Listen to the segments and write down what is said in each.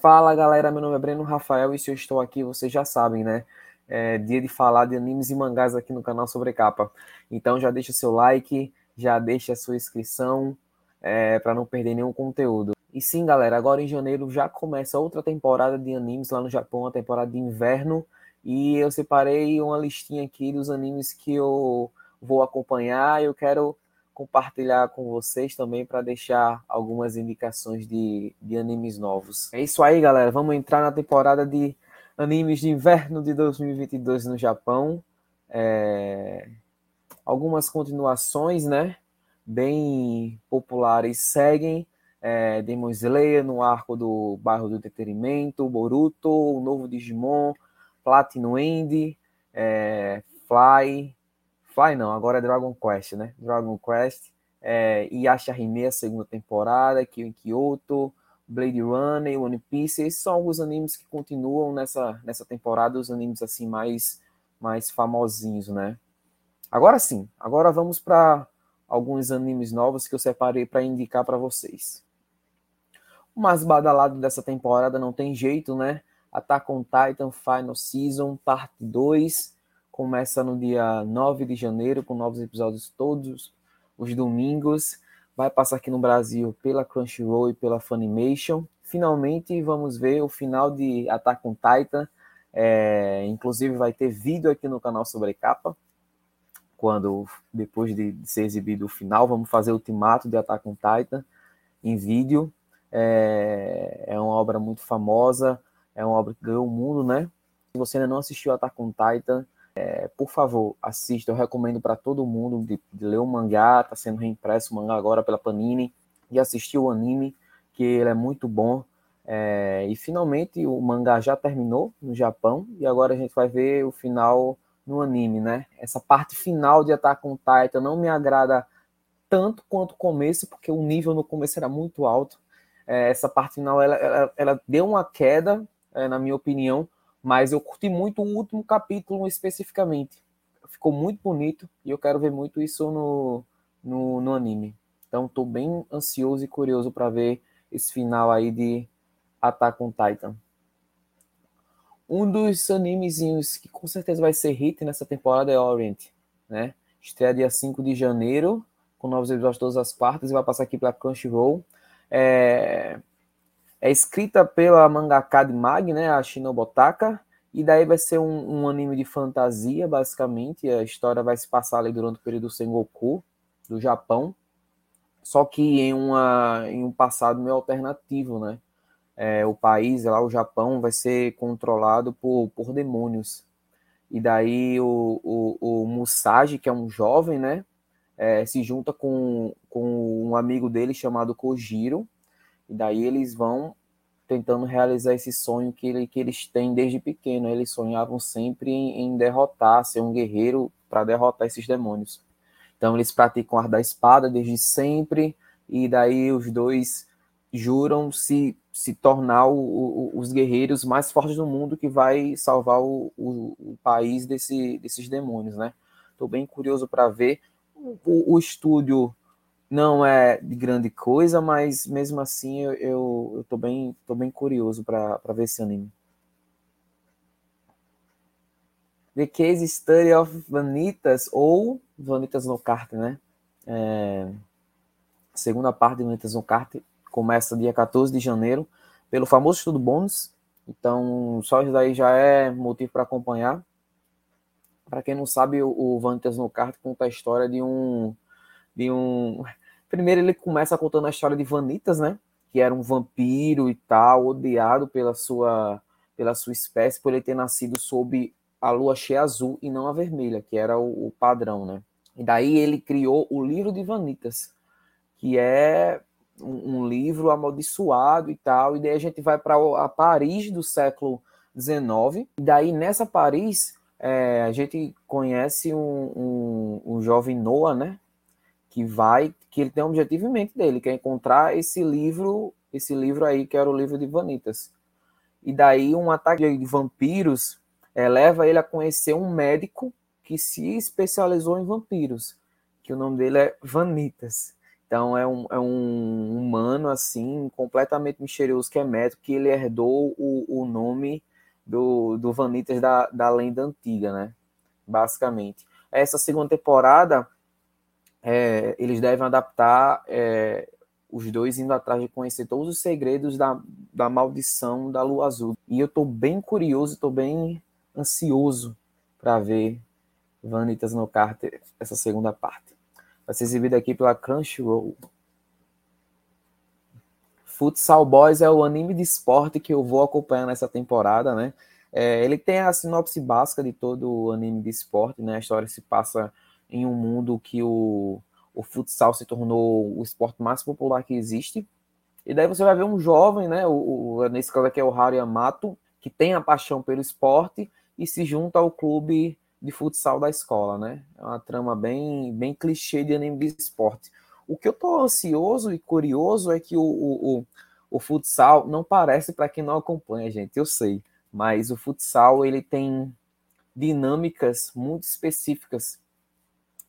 Fala galera, meu nome é Breno Rafael e se eu estou aqui, vocês já sabem, né? É dia de falar de animes e mangás aqui no canal Sobre Capa. Então já deixa seu like, já deixa sua inscrição é, para não perder nenhum conteúdo. E sim, galera, agora em janeiro já começa outra temporada de animes lá no Japão, a temporada de inverno. E eu separei uma listinha aqui dos animes que eu vou acompanhar. Eu quero compartilhar com vocês também para deixar algumas indicações de, de animes novos. É isso aí, galera. Vamos entrar na temporada de animes de inverno de 2022 no Japão. É... Algumas continuações, né? Bem populares seguem. É, Demon Slayer no arco do bairro do entretenimento, Boruto, o novo Digimon, Platinum End, é, Fly, Fly não, agora é Dragon Quest, né? Dragon Quest, é, Yasha Hime, a segunda temporada, Kyo Kyoto, Blade Runner, One Piece, esses são alguns animes que continuam nessa, nessa temporada, os animes assim mais, mais famosinhos, né? Agora sim, agora vamos para alguns animes novos que eu separei para indicar para vocês. O mais badalado dessa temporada não tem jeito, né? Attack on Titan Final Season, parte 2, Começa no dia 9 de janeiro, com novos episódios todos os domingos. Vai passar aqui no Brasil pela Crunchyroll e pela Funimation. Finalmente vamos ver o final de Attack on Titan. É, inclusive vai ter vídeo aqui no canal sobre capa. Quando, depois de ser exibido o final, vamos fazer o ultimato de Attack on Titan em vídeo. É, é uma obra muito famosa, é uma obra que ganhou o mundo, né? Se você ainda não assistiu Attack on Titan, é, por favor, assista. Eu recomendo para todo mundo de, de, ler o mangá. Está sendo reimpresso o mangá agora pela Panini. E assistir o anime, que ele é muito bom. É, e finalmente o mangá já terminou no Japão. E agora a gente vai ver o final no anime, né? Essa parte final de Attack on Titan não me agrada tanto quanto o começo, porque o nível no começo era muito alto. É, essa parte final ela, ela, ela deu uma queda, é, na minha opinião, mas eu curti muito o último capítulo especificamente. Ficou muito bonito e eu quero ver muito isso no, no, no anime. Então estou bem ansioso e curioso para ver esse final aí de Attack on Titan. Um dos animezinhos que com certeza vai ser hit nessa temporada é Orient, né? Estreia dia 5 de janeiro, com novos episódios todas as quartas e vai passar aqui pela Crunchyroll. É, é escrita pela mangaka de Mag, né, a Shinobotaka, e daí vai ser um, um, anime de fantasia, basicamente. A história vai se passar ali durante o período Sengoku, do Japão, só que em, uma, em um passado meio alternativo, né? É, o país, lá o Japão, vai ser controlado por, por demônios. E daí o, o, o Musashi, que é um jovem, né? É, se junta com, com um amigo dele chamado Kojiro, e daí eles vão tentando realizar esse sonho que, ele, que eles têm desde pequeno. Eles sonhavam sempre em, em derrotar, ser um guerreiro para derrotar esses demônios. Então eles praticam arte da espada desde sempre, e daí os dois juram se, se tornar o, o, os guerreiros mais fortes do mundo que vai salvar o, o país desse, desses demônios, né? Estou bem curioso para ver. O, estúdio não é de grande coisa, mas mesmo assim eu, eu, eu tô, bem, tô bem curioso para ver esse anime. The Case Study of Vanitas, ou Vanitas no Kart, né? É, segunda parte de Vanitas no Kart começa dia 14 de janeiro, pelo famoso estudo bônus. Então, só isso daí já é motivo para acompanhar. Para quem não sabe, o, o Vanitas no Kart conta a história de um de um. Primeiro ele começa contando a história de Vanitas, né? Que era um vampiro e tal, odiado pela sua pela sua espécie, por ele ter nascido sob a lua cheia azul e não a vermelha, que era o, o padrão, né? E daí ele criou o livro de Vanitas, que é um, um livro amaldiçoado e tal. E daí a gente vai para a Paris do século XIX. E daí nessa Paris é, a gente conhece um, um, um jovem Noah, né? Que vai, que ele tem um objetivo em mente dele, que é encontrar esse livro, esse livro aí, que era o livro de Vanitas. E daí um ataque de vampiros é, leva ele a conhecer um médico que se especializou em vampiros, que o nome dele é Vanitas. Então é um, é um humano assim, completamente misterioso que é médico, que ele herdou o, o nome do, do Vanitas da, da lenda antiga, né? Basicamente. Essa segunda temporada, é, eles devem adaptar é, os dois indo atrás de conhecer todos os segredos da, da maldição da Lua Azul. E eu estou bem curioso, estou bem ansioso para ver Vanitas no Carter, essa segunda parte. Vai ser exibido aqui pela Crunchyroll. Futsal Boys é o anime de esporte que eu vou acompanhar nessa temporada, né? É, ele tem a sinopse básica de todo o anime de esporte, né? A história se passa em um mundo que o, o futsal se tornou o esporte mais popular que existe. E daí você vai ver um jovem, né? O, o, nesse caso aqui é o Haru Yamato, que tem a paixão pelo esporte e se junta ao clube de futsal da escola, né? É uma trama bem, bem clichê de anime de esporte. O que eu tô ansioso e curioso é que o, o, o, o futsal não parece para quem não acompanha, gente, eu sei, mas o futsal ele tem dinâmicas muito específicas,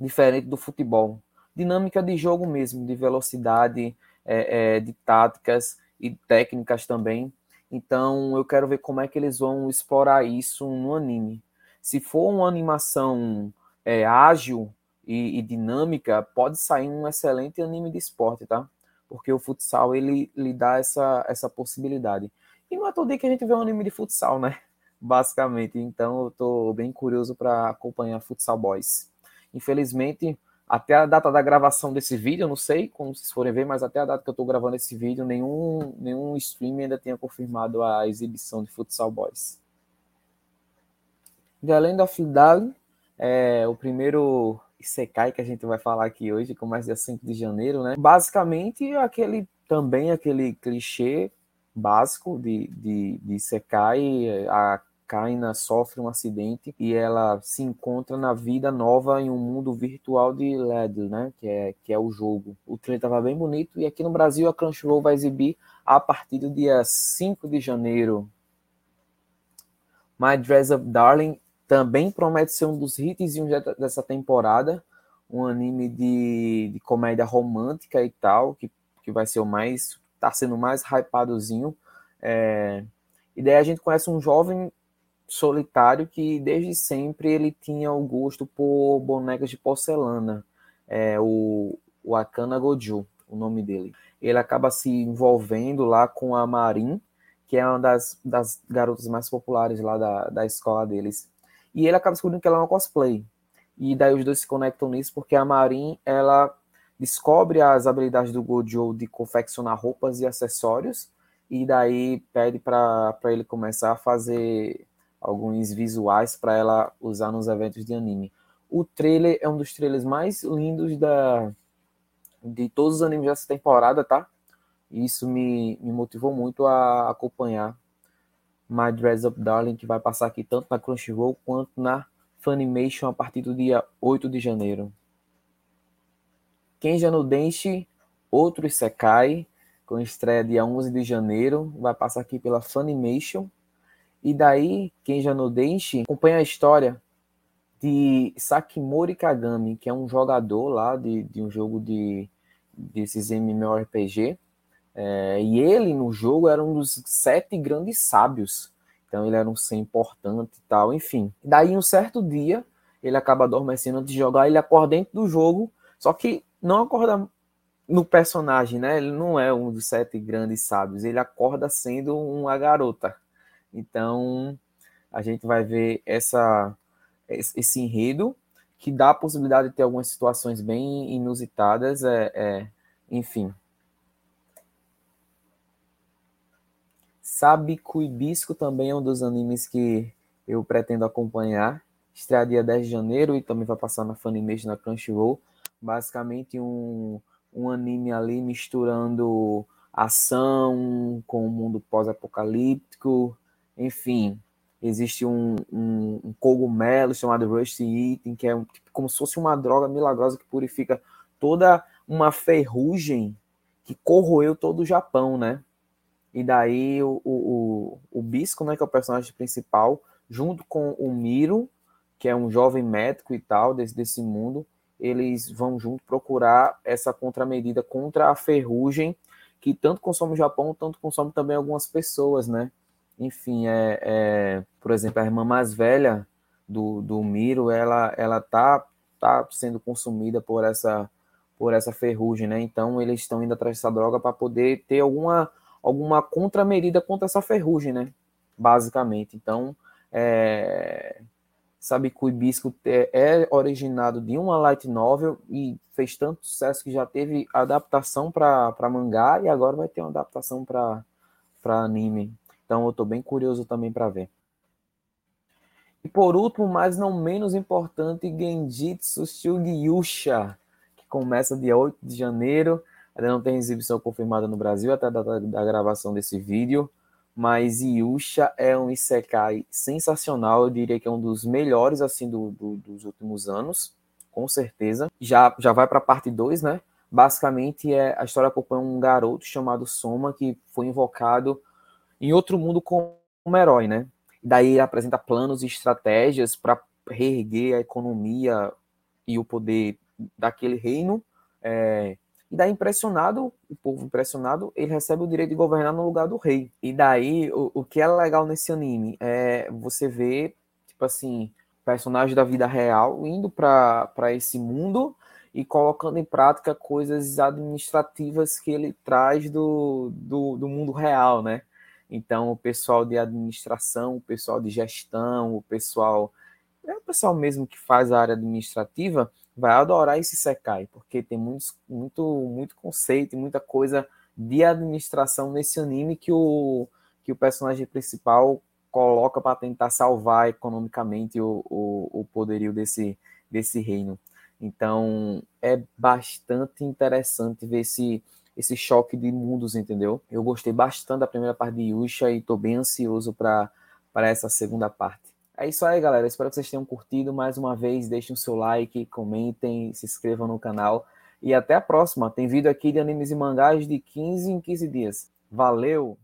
diferente do futebol. Dinâmica de jogo mesmo, de velocidade, é, é, de táticas e técnicas também. Então eu quero ver como é que eles vão explorar isso no anime. Se for uma animação é, ágil e, e, dinâmica, pode sair um excelente anime de esporte, tá? Porque o futsal ele lhe dá essa, essa possibilidade. E não é todo dia que a gente vê um anime de futsal, né? Basicamente. Então eu tô bem curioso para acompanhar Futsal Boys. Infelizmente, até a data da gravação desse vídeo, eu não sei como vocês forem ver, mas até a data que eu estou gravando esse vídeo, nenhum, nenhum stream ainda tinha confirmado a exibição de Futsal Boys. The Land of Dali é o primeiro Isekai que a gente vai falar aqui hoje, com mais dia 5 de janeiro, né? Basicamente, aquele também aquele clichê básico de, de, de Isekai, a Kaina sofre um acidente e ela se encontra na vida nova em um mundo virtual de LED, né? Que é, que é o jogo. O trailer estava bem bonito e aqui no Brasil a Crunchyroll vai exibir a partir do dia 5 de janeiro. My Dress Up Darling também promete ser um dos hits dessa temporada, um anime de, de comédia romântica e tal, que, que vai ser o mais, tá sendo mais hypadozinho. É, e daí a gente conhece um jovem solitário que desde sempre ele tinha o gosto por bonecas de porcelana, é, o, o Akana Goju, o nome dele. Ele acaba se envolvendo lá com a Marin, que é uma das, das garotas mais populares lá da, da escola deles. E ele acaba descobrindo que ela é uma cosplay. E daí os dois se conectam nisso porque a Marin, ela descobre as habilidades do Gojo de confeccionar roupas e acessórios e daí pede para ele começar a fazer alguns visuais para ela usar nos eventos de anime. O trailer é um dos trailers mais lindos da de todos os animes dessa temporada, tá? Isso me, me motivou muito a acompanhar My Dress Up Darling, que vai passar aqui tanto na Crunchyroll quanto na Funimation a partir do dia 8 de janeiro. Kenja no Denshi, outro Isekai, com estreia dia 11 de janeiro, vai passar aqui pela Funimation. E daí, Kenja no Denshi acompanha a história de Sakimori Kagami, que é um jogador lá de, de um jogo de desses MMORPG, é, e ele, no jogo, era um dos sete grandes sábios. Então, ele era um ser importante e tal, enfim. Daí, um certo dia, ele acaba adormecendo antes de jogar, ele acorda dentro do jogo, só que não acorda no personagem, né? Ele não é um dos sete grandes sábios, ele acorda sendo uma garota. Então, a gente vai ver essa, esse enredo que dá a possibilidade de ter algumas situações bem inusitadas, é, é enfim. Sabiku Hibisco também é um dos animes que eu pretendo acompanhar. Estreia dia 10 de janeiro e também vai passar na Funimation na Crunchyroll. Basicamente um, um anime ali misturando ação com o mundo pós-apocalíptico. Enfim, existe um, um, um, cogumelo chamado Rusty Eating, que é um, tipo, como se fosse uma droga milagrosa que purifica toda uma ferrugem que corroeu todo o Japão, né? E daí o, o, o, Bisco, né, que é o personagem principal, junto com o Miro, que é um jovem médico e tal, desse, desse mundo, eles vão junto procurar essa contramedida contra a ferrugem que tanto consome o Japão, tanto consome também algumas pessoas, né? Enfim, é, é por exemplo, a irmã mais velha do, do Miro, ela ela tá tá sendo consumida por essa por essa ferrugem, né? Então eles estão indo atrás dessa droga para poder ter alguma alguma contramedida contra essa ferrugem, né? Basicamente. Então, é, sabe que o Hibisco é originado de uma light novel e fez tanto sucesso que já teve adaptação para mangá e agora vai ter uma adaptação para anime. Então eu estou bem curioso também para ver. E por último, mas não menos importante, Genjitsu Shugyusha, que começa dia 8 de janeiro. Ainda não tem exibição confirmada no Brasil até a data da gravação desse vídeo mas Yusha é um isekai sensacional, eu diria que é um dos melhores assim do, do, dos últimos anos, com certeza. Já já vai para a parte 2, né? Basicamente é a história acompanha um garoto chamado Soma que foi invocado em outro mundo como um herói, né? Daí ele apresenta planos e estratégias para reerguer a economia e o poder daquele reino. É, e daí, impressionado, o povo impressionado, ele recebe o direito de governar no lugar do rei. E daí, o, o que é legal nesse anime é você ver, tipo assim, personagens da vida real indo para esse mundo e colocando em prática coisas administrativas que ele traz do, do, do mundo real, né? Então, o pessoal de administração, o pessoal de gestão, o pessoal. É o pessoal mesmo que faz a área administrativa vai adorar esse Sekai, porque tem muito, muito conceito e muita coisa de administração nesse anime que o, que o personagem principal coloca para tentar salvar economicamente o, o, o poderio desse, desse reino. Então é bastante interessante ver esse, esse choque de mundos, entendeu? Eu gostei bastante da primeira parte de Yusha e estou bem ansioso para essa segunda parte. É isso aí, galera. Espero que vocês tenham curtido. Mais uma vez, deixem o seu like, comentem, se inscrevam no canal. E até a próxima. Tem vídeo aqui de animes e mangás de 15 em 15 dias. Valeu!